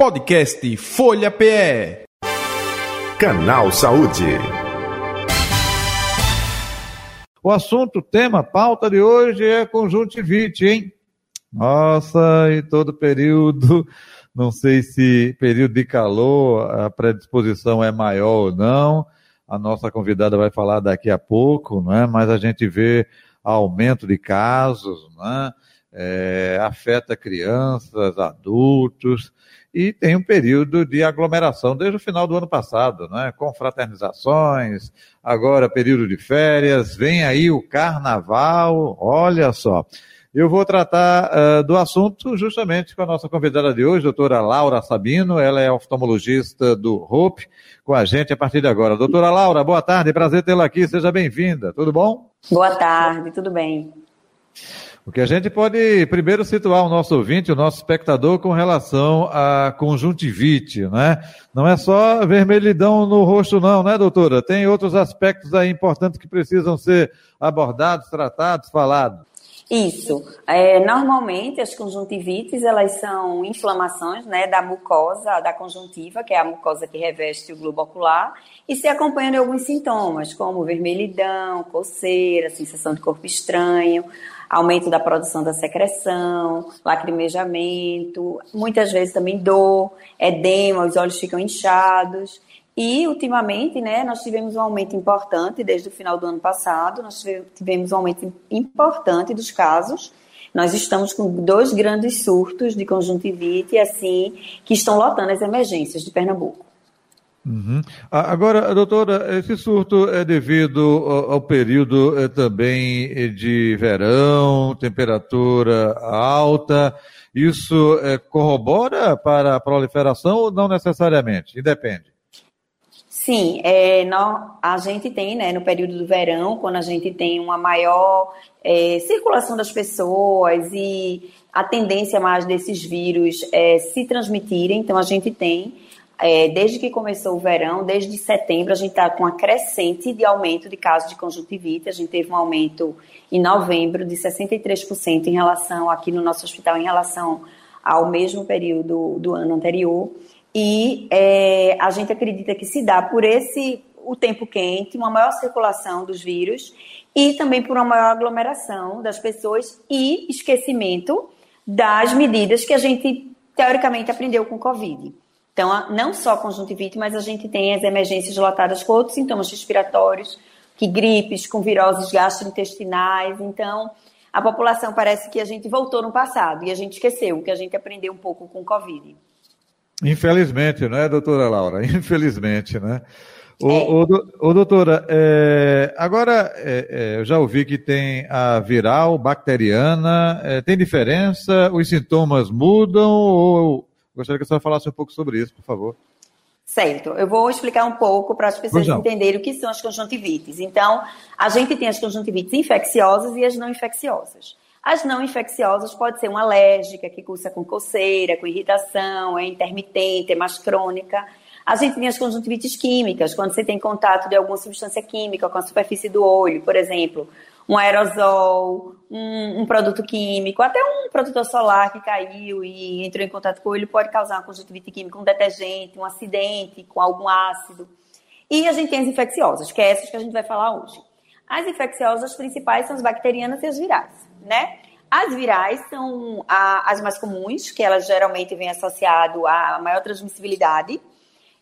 Podcast Folha PE. Canal Saúde. O assunto, tema, pauta de hoje é conjuntivite, hein? Nossa, e todo período, não sei se período de calor a predisposição é maior ou não. A nossa convidada vai falar daqui a pouco, não é? Mas a gente vê aumento de casos, né? É, afeta crianças, adultos e tem um período de aglomeração desde o final do ano passado, né? com fraternizações, agora período de férias, vem aí o carnaval, olha só. Eu vou tratar uh, do assunto justamente com a nossa convidada de hoje, doutora Laura Sabino, ela é oftalmologista do HOPE, com a gente a partir de agora. Doutora Laura, boa tarde, prazer tê-la aqui, seja bem-vinda, tudo bom? Boa tarde, tudo bem. O que a gente pode primeiro situar o nosso ouvinte, o nosso espectador, com relação à conjuntivite, né? Não é só vermelhidão no rosto, não, né, doutora? Tem outros aspectos aí importantes que precisam ser abordados, tratados, falados. Isso. É, normalmente as conjuntivites elas são inflamações né, da mucosa, da conjuntiva, que é a mucosa que reveste o globo ocular, e se acompanham de alguns sintomas, como vermelhidão, coceira, sensação de corpo estranho, aumento da produção da secreção, lacrimejamento, muitas vezes também dor, edema, os olhos ficam inchados. E, ultimamente, né, nós tivemos um aumento importante desde o final do ano passado, nós tivemos um aumento importante dos casos. Nós estamos com dois grandes surtos de conjuntivite, assim, que estão lotando as emergências de Pernambuco. Uhum. Agora, doutora, esse surto é devido ao período é, também de verão, temperatura alta. Isso é, corrobora para a proliferação ou não necessariamente? Independe. Sim, é, a gente tem, né, no período do verão, quando a gente tem uma maior é, circulação das pessoas e a tendência mais desses vírus é, se transmitirem, então a gente tem é, desde que começou o verão, desde setembro, a gente está com uma crescente de aumento de casos de conjuntivite. A gente teve um aumento em novembro de 63% em relação, aqui no nosso hospital, em relação ao mesmo período do ano anterior. E é, a gente acredita que se dá por esse o tempo quente, uma maior circulação dos vírus e também por uma maior aglomeração das pessoas e esquecimento das medidas que a gente teoricamente aprendeu com o Covid. Então, não só conjuntivite, mas a gente tem as emergências lotadas com outros sintomas respiratórios, que gripes, com viroses gastrointestinais. Então, a população parece que a gente voltou no passado e a gente esqueceu que a gente aprendeu um pouco com o Covid. Infelizmente, não é, doutora Laura? Infelizmente, né? O, é. o, o doutora, é, agora é, é, eu já ouvi que tem a viral, bacteriana, é, tem diferença? Os sintomas mudam ou Gostaria que a senhora falasse um pouco sobre isso, por favor. Certo, eu vou explicar um pouco para as pessoas entenderem o que são as conjuntivites. Então, a gente tem as conjuntivites infecciosas e as não infecciosas. As não infecciosas pode ser uma alérgica, que cursa com coceira, com irritação, é intermitente, é mais crônica. A gente tem as conjuntivites químicas, quando você tem contato de alguma substância química com a superfície do olho, por exemplo, um aerosol, um, um, produto químico, até um protetor solar que caiu e entrou em contato com ele pode causar uma conjuntivite química, um detergente, um acidente com algum ácido. E a gente tem as infecciosas, que é essas que a gente vai falar hoje. As infecciosas principais são as bacterianas e as virais, né? As virais são as mais comuns, que elas geralmente vêm associado à maior transmissibilidade,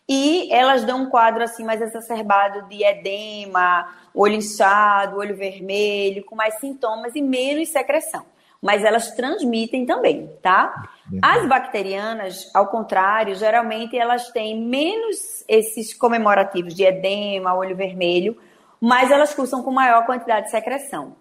e elas dão um quadro assim mais exacerbado de edema, olho inchado, olho vermelho, com mais sintomas e menos secreção. Mas elas transmitem também, tá? As bacterianas, ao contrário, geralmente elas têm menos esses comemorativos de edema, olho vermelho, mas elas cursam com maior quantidade de secreção.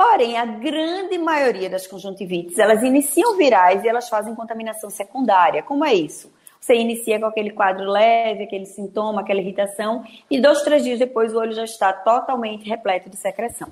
Porém, a grande maioria das conjuntivites, elas iniciam virais e elas fazem contaminação secundária. Como é isso? Você inicia com aquele quadro leve, aquele sintoma, aquela irritação, e dois, três dias depois o olho já está totalmente repleto de secreção.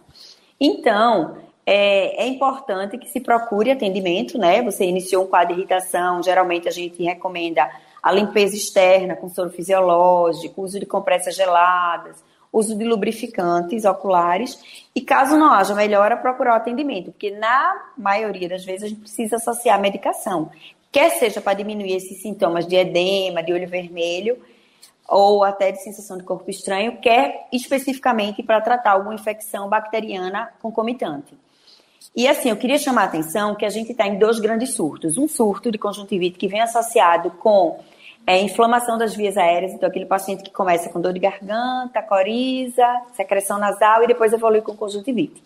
Então, é, é, importante que se procure atendimento, né? Você iniciou um quadro de irritação, geralmente a gente recomenda a limpeza externa com soro fisiológico, uso de compressas geladas, uso de lubrificantes oculares e caso não haja melhora, procurar o atendimento, porque na maioria das vezes a gente precisa associar a medicação quer seja para diminuir esses sintomas de edema, de olho vermelho, ou até de sensação de corpo estranho, quer especificamente para tratar alguma infecção bacteriana concomitante. E assim, eu queria chamar a atenção que a gente está em dois grandes surtos. Um surto de conjuntivite que vem associado com é, inflamação das vias aéreas, então aquele paciente que começa com dor de garganta, coriza, secreção nasal e depois evolui com conjuntivite.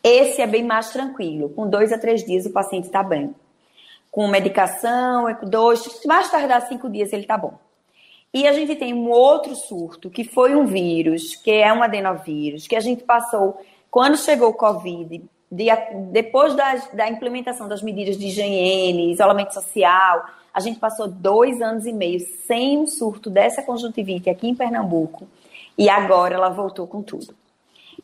Esse é bem mais tranquilo, com dois a três dias o paciente está bem. Com medicação, dois, mais tardar cinco dias ele está bom. E a gente tem um outro surto, que foi um vírus, que é um adenovírus, que a gente passou, quando chegou o Covid, de, depois da implementação das medidas de higiene, isolamento social, a gente passou dois anos e meio sem um surto dessa conjuntivite aqui em Pernambuco, e agora ela voltou com tudo.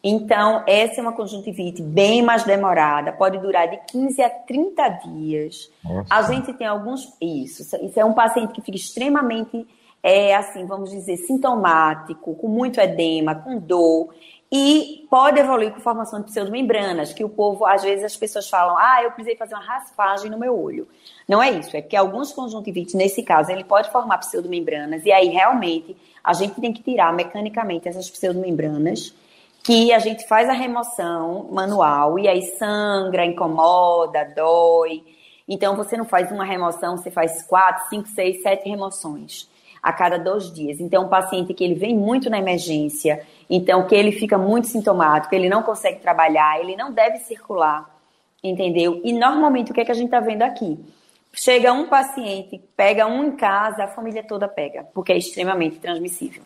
Então, essa é uma conjuntivite bem mais demorada, pode durar de 15 a 30 dias. Nossa. A gente tem alguns. Isso, isso é um paciente que fica extremamente é assim, vamos dizer, sintomático, com muito edema, com dor, e pode evoluir com formação de pseudomembranas, que o povo, às vezes as pessoas falam, ah, eu precisei fazer uma raspagem no meu olho. Não é isso, é que alguns conjuntivites, nesse caso, ele pode formar pseudomembranas, e aí realmente a gente tem que tirar mecanicamente essas pseudomembranas, que a gente faz a remoção manual, e aí sangra, incomoda, dói. Então você não faz uma remoção, você faz quatro, cinco, seis, sete remoções a cada dois dias. Então, um paciente que ele vem muito na emergência, então que ele fica muito sintomático, ele não consegue trabalhar, ele não deve circular, entendeu? E normalmente o que é que a gente está vendo aqui? Chega um paciente, pega um em casa, a família toda pega, porque é extremamente transmissível.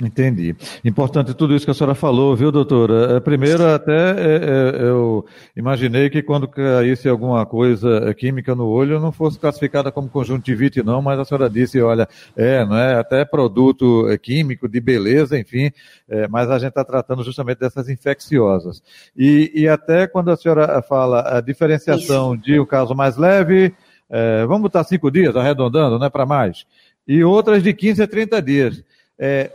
Entendi. Importante tudo isso que a senhora falou, viu, doutora? É, primeiro, até é, é, eu imaginei que quando caísse alguma coisa química no olho, não fosse classificada como conjuntivite, não, mas a senhora disse, olha, é, não é? Até produto químico, de beleza, enfim, é, mas a gente está tratando justamente dessas infecciosas. E, e até quando a senhora fala a diferenciação isso. de um caso mais leve, é, vamos botar cinco dias, arredondando, não é para mais, e outras de 15 a 30 dias. É,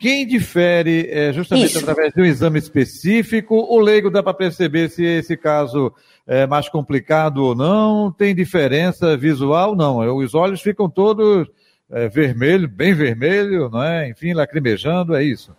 quem difere é justamente Isso. através de um exame específico, o leigo dá para perceber se esse caso é mais complicado ou não, tem diferença visual? Não, os olhos ficam todos é, vermelho, bem vermelho, não é? Enfim, lacrimejando, é isso.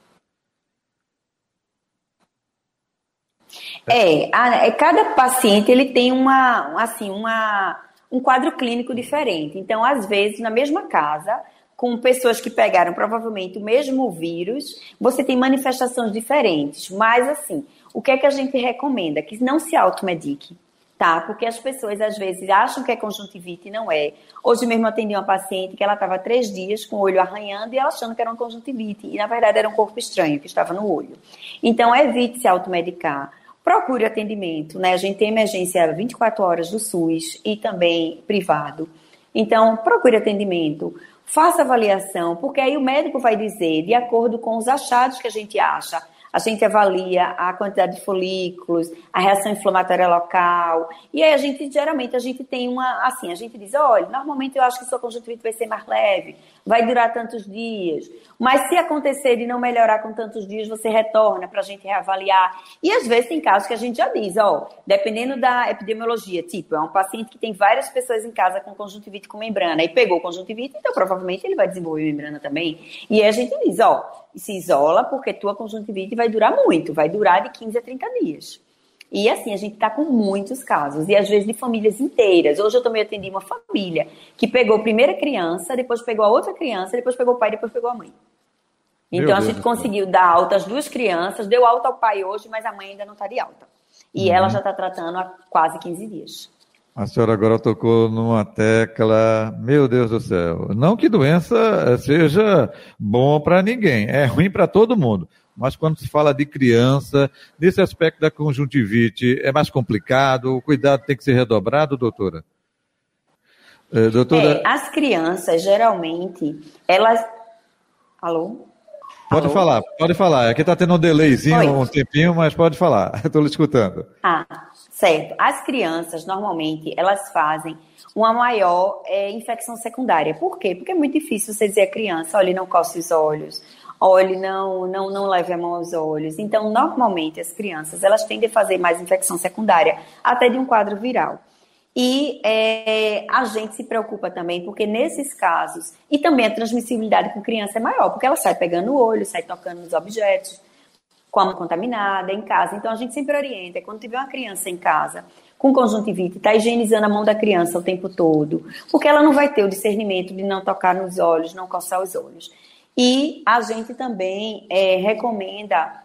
É, a, é, cada paciente ele tem uma, assim, uma, um quadro clínico diferente. Então, às vezes, na mesma casa, com pessoas que pegaram provavelmente o mesmo vírus, você tem manifestações diferentes. Mas, assim, o que é que a gente recomenda? Que não se automedique, tá? Porque as pessoas, às vezes, acham que é conjuntivite e não é. Hoje mesmo atendi uma paciente que ela estava três dias com o olho arranhando e ela achando que era uma conjuntivite. E, na verdade, era um corpo estranho que estava no olho. Então, evite se automedicar. Procure atendimento, né? A gente tem emergência 24 horas do SUS e também privado. Então, procure atendimento faça avaliação, porque aí o médico vai dizer, de acordo com os achados que a gente acha, a gente avalia a quantidade de folículos, a reação inflamatória local, e aí a gente, geralmente, a gente tem uma, assim, a gente diz, olha, normalmente eu acho que sua conjuntivite vai ser mais leve, vai durar tantos dias, mas se acontecer de não melhorar com tantos dias, você retorna para a gente reavaliar, e às vezes tem casos que a gente já diz, ó, dependendo da epidemiologia, tipo, é um paciente que tem várias pessoas em casa com conjuntivite com membrana, e pegou conjuntivite, então provavelmente ele vai desenvolver membrana também, e aí a gente diz, ó, se isola porque tua conjuntivite vai durar muito, vai durar de 15 a 30 dias. E assim, a gente está com muitos casos, e às vezes de famílias inteiras. Hoje eu também atendi uma família que pegou a primeira criança, depois pegou a outra criança, depois pegou o pai, depois pegou a mãe. Então a gente conseguiu dar alta às duas crianças, deu alta ao pai hoje, mas a mãe ainda não está de alta. E uhum. ela já está tratando há quase 15 dias. A senhora agora tocou numa tecla, meu Deus do céu. Não que doença seja bom para ninguém, é ruim para todo mundo. Mas quando se fala de criança, nesse aspecto da conjuntivite, é mais complicado, o cuidado tem que ser redobrado, doutora? É, doutora... É, as crianças, geralmente, elas. Alô? Pode Alô? falar, pode falar. Aqui está tendo um delayzinho, Oi. um tempinho, mas pode falar. Estou lhe escutando. Ah, certo. As crianças, normalmente, elas fazem uma maior é, infecção secundária. Por quê? Porque é muito difícil você dizer à criança, olha, não coce os olhos, olhe, não, não, não leve a mão aos olhos. Então, normalmente, as crianças, elas tendem a fazer mais infecção secundária, até de um quadro viral. E é, a gente se preocupa também, porque nesses casos, e também a transmissibilidade com criança é maior, porque ela sai pegando o olho, sai tocando nos objetos, com a mão contaminada em casa. Então a gente sempre orienta, quando tiver uma criança em casa com conjuntivite, está higienizando a mão da criança o tempo todo, porque ela não vai ter o discernimento de não tocar nos olhos, não coçar os olhos. E a gente também é, recomenda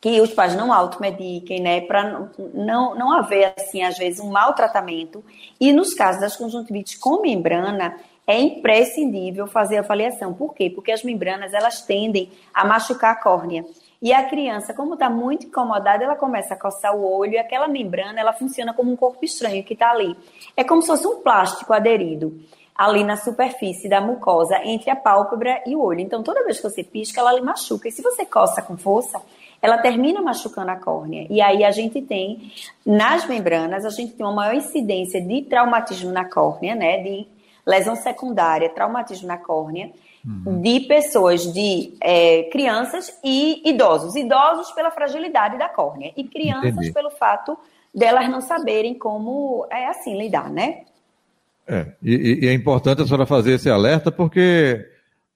que os pais não automediquem, né, para não, não haver, assim, às vezes, um maltratamento. E nos casos das conjuntivites com membrana, é imprescindível fazer a avaliação. Por quê? Porque as membranas, elas tendem a machucar a córnea. E a criança, como está muito incomodada, ela começa a coçar o olho e aquela membrana, ela funciona como um corpo estranho que está ali. É como se fosse um plástico aderido ali na superfície da mucosa entre a pálpebra e o olho. Então, toda vez que você pisca, ela lhe machuca. E se você coça com força, ela termina machucando a córnea. E aí a gente tem, nas membranas, a gente tem uma maior incidência de traumatismo na córnea, né? De lesão secundária, traumatismo na córnea, uhum. de pessoas, de é, crianças e idosos. Idosos pela fragilidade da córnea e crianças Entendi. pelo fato delas não saberem como é assim lidar, né? É, e, e é importante a senhora fazer esse alerta porque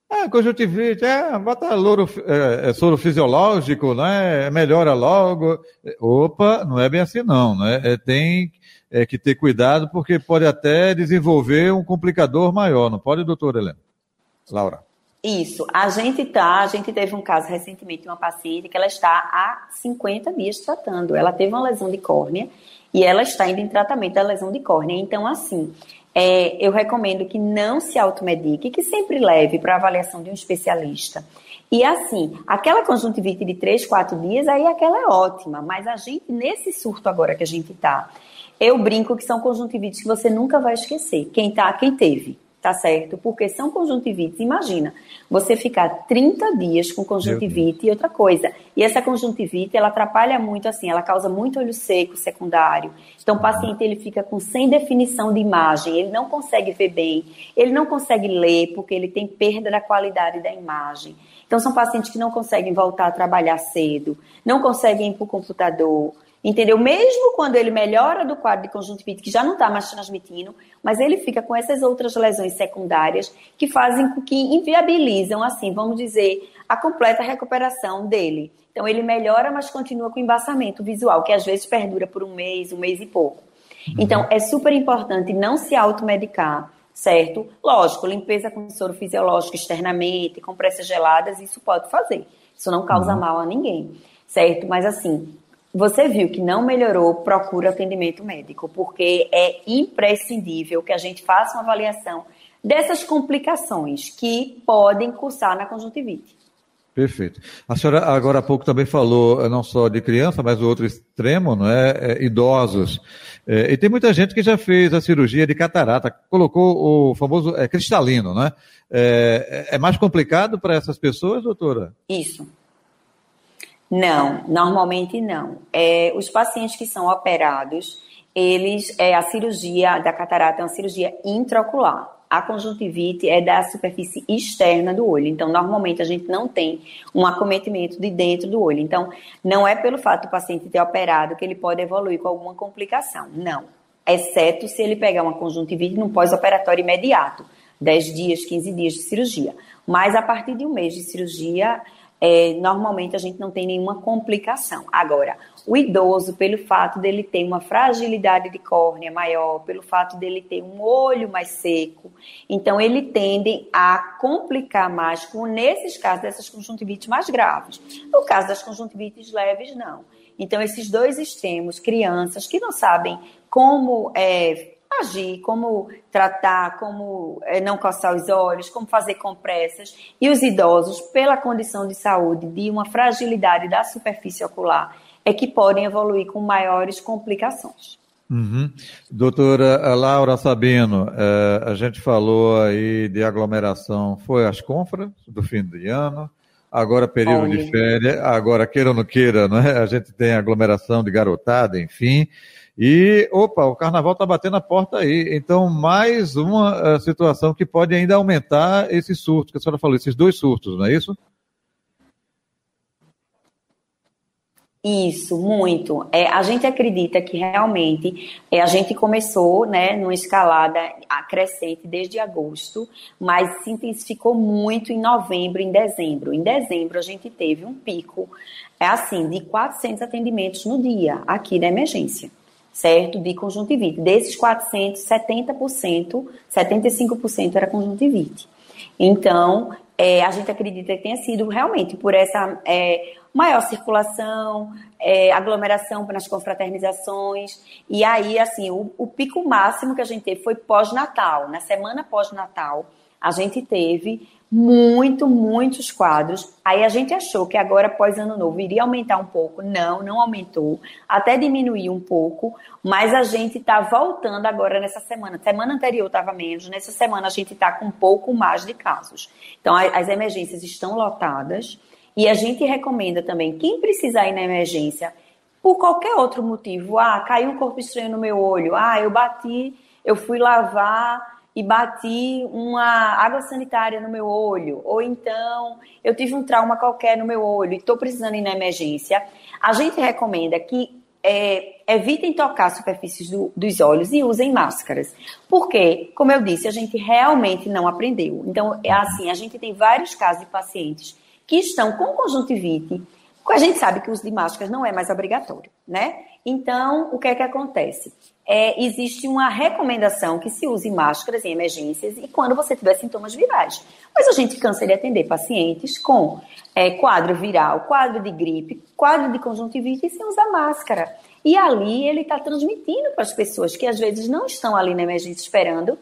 é, conjuntivite, é, bota louro, é, é soro fisiológico, né? Melhora logo. Opa, não é bem assim não, né? É, tem é, que ter cuidado porque pode até desenvolver um complicador maior, não pode, doutora Helena? Laura. Isso, a gente tá, a gente teve um caso recentemente de uma paciente que ela está há 50 dias tratando. Ela teve uma lesão de córnea e ela está indo em tratamento da lesão de córnea. Então, assim, é, eu recomendo que não se automedique, que sempre leve para avaliação de um especialista. E assim, aquela conjuntivite de 3, 4 dias, aí aquela é ótima, mas a gente, nesse surto agora que a gente está, eu brinco que são conjuntivites que você nunca vai esquecer. Quem tá, quem teve tá certo? Porque são conjuntivites. Imagina, você ficar 30 dias com conjuntivite e outra coisa. E essa conjuntivite, ela atrapalha muito, assim, ela causa muito olho seco secundário. Então, o paciente, ele fica com sem definição de imagem, ele não consegue ver bem, ele não consegue ler, porque ele tem perda da qualidade da imagem. Então, são pacientes que não conseguem voltar a trabalhar cedo, não conseguem ir para o computador, Entendeu? Mesmo quando ele melhora do quadro de conjuntivite, que já não está mais transmitindo, mas ele fica com essas outras lesões secundárias que fazem com que inviabilizam, assim, vamos dizer, a completa recuperação dele. Então ele melhora, mas continua com embaçamento visual, que às vezes perdura por um mês, um mês e pouco. Uhum. Então é super importante não se automedicar, certo? Lógico, limpeza com soro fisiológico externamente, compressas geladas, isso pode fazer. Isso não causa uhum. mal a ninguém, certo? Mas assim, você viu que não melhorou, procura atendimento médico, porque é imprescindível que a gente faça uma avaliação dessas complicações que podem cursar na conjuntivite. Perfeito. A senhora agora há pouco também falou eh, não só de criança, mas o outro extremo, não é? é idosos. É, e tem muita gente que já fez a cirurgia de catarata, colocou o famoso é, cristalino, né? É, é mais complicado para essas pessoas, doutora? Isso. Não, normalmente não. É, os pacientes que são operados, eles, é, a cirurgia da catarata é uma cirurgia intraocular. A conjuntivite é da superfície externa do olho. Então, normalmente a gente não tem um acometimento de dentro do olho. Então, não é pelo fato do paciente ter operado que ele pode evoluir com alguma complicação. Não. Exceto se ele pegar uma conjuntivite no pós-operatório imediato, 10 dias, 15 dias de cirurgia. Mas a partir de um mês de cirurgia, é, normalmente a gente não tem nenhuma complicação. Agora, o idoso, pelo fato dele ter uma fragilidade de córnea maior, pelo fato dele ter um olho mais seco, então ele tende a complicar mais com, nesses casos, dessas conjuntivites mais graves. No caso das conjuntivites leves, não. Então, esses dois extremos, crianças que não sabem como é, agir, como tratar, como é, não coçar os olhos, como fazer compressas. E os idosos, pela condição de saúde, de uma fragilidade da superfície ocular, é que podem evoluir com maiores complicações. Uhum. Doutora Laura Sabino, é, a gente falou aí de aglomeração, foi as confras do fim do ano, agora período Olha. de férias, agora queira ou não queira, né? a gente tem aglomeração de garotada, enfim. E, opa, o carnaval está batendo a porta aí. Então, mais uma uh, situação que pode ainda aumentar esses surtos, que a senhora falou, esses dois surtos, não é isso? Isso, muito. É, a gente acredita que realmente é, a gente começou né, numa escalada crescente desde agosto, mas se intensificou muito em novembro, em dezembro. Em dezembro a gente teve um pico, é assim, de 400 atendimentos no dia aqui na emergência, certo? De conjuntivite. Desses 400, 70%, 75% era conjuntivite. Então, é, a gente acredita que tenha sido realmente por essa é, maior circulação, é, aglomeração nas confraternizações. E aí, assim, o, o pico máximo que a gente teve foi pós-natal. Na semana pós-natal, a gente teve muito, muitos quadros. Aí a gente achou que agora, após ano novo, iria aumentar um pouco. Não, não aumentou. Até diminuiu um pouco. Mas a gente está voltando agora nessa semana. Semana anterior estava menos. Nessa semana a gente está com um pouco mais de casos. Então, as emergências estão lotadas. E a gente recomenda também, quem precisar ir na emergência, por qualquer outro motivo, ah, caiu um corpo estranho no meu olho, ah, eu bati, eu fui lavar e bati uma água sanitária no meu olho, ou então eu tive um trauma qualquer no meu olho e estou precisando ir na emergência, a gente recomenda que é, evitem tocar superfícies do, dos olhos e usem máscaras. Porque, como eu disse, a gente realmente não aprendeu. Então, é assim, a gente tem vários casos de pacientes que estão com conjuntivite, a gente sabe que o uso de máscaras não é mais obrigatório, né? Então, o que é que acontece? É, existe uma recomendação que se use máscaras em emergências e quando você tiver sintomas virais. Mas a gente cansa de atender pacientes com é, quadro viral, quadro de gripe, quadro de conjuntivite sem usar máscara. E ali ele está transmitindo para as pessoas que às vezes não estão ali na emergência esperando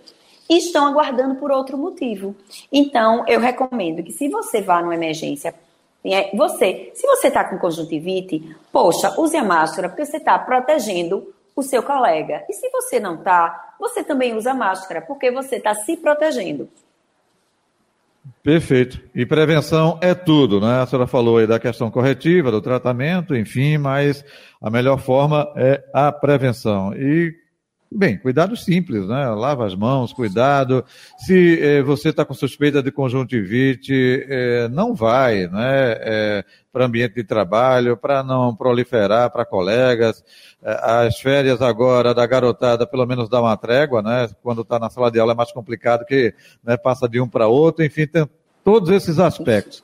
e estão aguardando por outro motivo. Então, eu recomendo que se você vá numa emergência, você, se você está com conjuntivite, poxa, use a máscara porque você está protegendo o seu colega. E se você não está, você também usa máscara porque você está se protegendo. Perfeito. E prevenção é tudo, né? A senhora falou aí da questão corretiva, do tratamento, enfim, mas a melhor forma é a prevenção. E Bem, cuidado simples, né? Lava as mãos, cuidado. Se eh, você está com suspeita de conjuntivite, eh, não vai, né? Eh, para ambiente de trabalho, para não proliferar para colegas. as férias agora da garotada, pelo menos dá uma trégua, né? Quando está na sala de aula é mais complicado que né, passa de um para outro. Enfim, tem todos esses aspectos.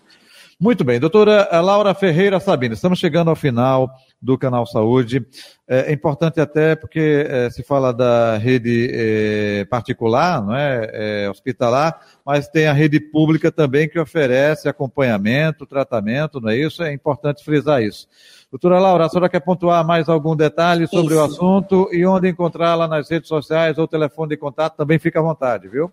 Muito bem, doutora Laura Ferreira Sabina, estamos chegando ao final do Canal Saúde. É, é importante até porque é, se fala da rede é, particular, não é? é? hospitalar, mas tem a rede pública também que oferece acompanhamento, tratamento, não é isso? É importante frisar isso. Doutora Laura, a senhora quer pontuar mais algum detalhe sobre isso. o assunto e onde encontrá-la nas redes sociais ou telefone de contato, também fica à vontade, viu?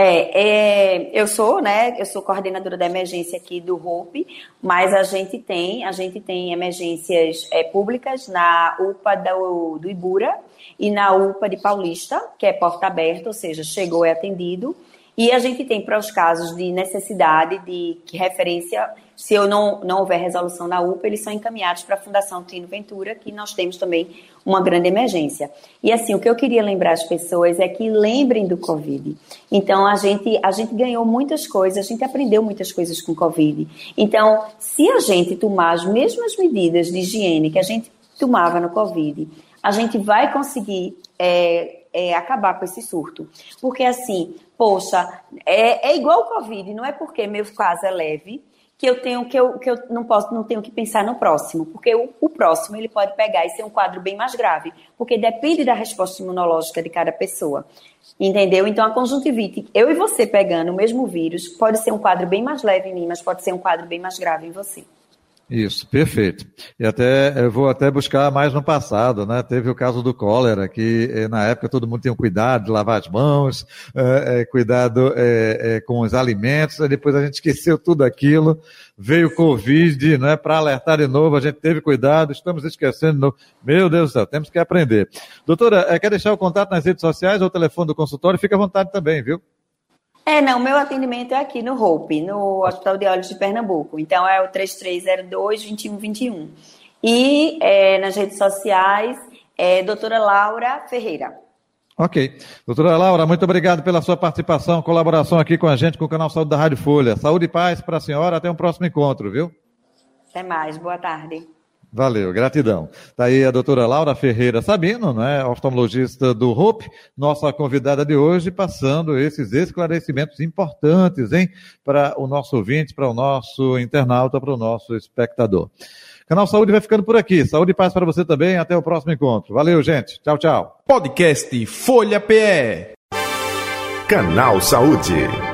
É, é, eu sou, né? Eu sou coordenadora da emergência aqui do Hope, mas a gente tem, a gente tem emergências é, públicas na UPA do, do Ibura e na UPA de Paulista, que é porta aberta, ou seja, chegou é atendido. E a gente tem para os casos de necessidade de referência, se eu não, não houver resolução na UPA, eles são encaminhados para a Fundação Tino Ventura, que nós temos também uma grande emergência. E assim, o que eu queria lembrar as pessoas é que lembrem do Covid. Então, a gente, a gente ganhou muitas coisas, a gente aprendeu muitas coisas com o Covid. Então, se a gente tomar as mesmas medidas de higiene que a gente tomava no Covid, a gente vai conseguir é, é, acabar com esse surto. Porque assim, poxa, é, é igual o Covid, não é porque meu caso é leve que eu tenho que eu, que eu não posso não tenho que pensar no próximo, porque o, o, próximo ele pode pegar e ser um quadro bem mais grave, porque depende da resposta imunológica de cada pessoa. Entendeu? Então a conjuntivite, eu e você pegando o mesmo vírus, pode ser um quadro bem mais leve em mim, mas pode ser um quadro bem mais grave em você. Isso, perfeito. E até eu vou até buscar mais no passado, né? Teve o caso do cólera, que eh, na época todo mundo tinha um cuidado de lavar as mãos, é, é, cuidado é, com os alimentos, depois a gente esqueceu tudo aquilo, veio o Covid, né? Para alertar de novo, a gente teve cuidado, estamos esquecendo de novo. Meu Deus do céu, temos que aprender. Doutora, quer deixar o contato nas redes sociais ou o telefone do consultório? Fique à vontade também, viu? É, não, meu atendimento é aqui no Hope, no Hospital de Olhos de Pernambuco. Então é o 3302-2121. E é, nas redes sociais, é doutora Laura Ferreira. Ok. Doutora Laura, muito obrigado pela sua participação, colaboração aqui com a gente, com o canal Saúde da Rádio Folha. Saúde e paz para a senhora, até um próximo encontro, viu? Até mais, boa tarde. Valeu, gratidão. Está aí a doutora Laura Ferreira Sabino, né, oftalmologista do ROPE, nossa convidada de hoje, passando esses esclarecimentos importantes, hein, para o nosso ouvinte, para o nosso internauta, para o nosso espectador. Canal Saúde vai ficando por aqui. Saúde e paz para você também. Até o próximo encontro. Valeu, gente. Tchau, tchau. Podcast Folha PE. Canal Saúde.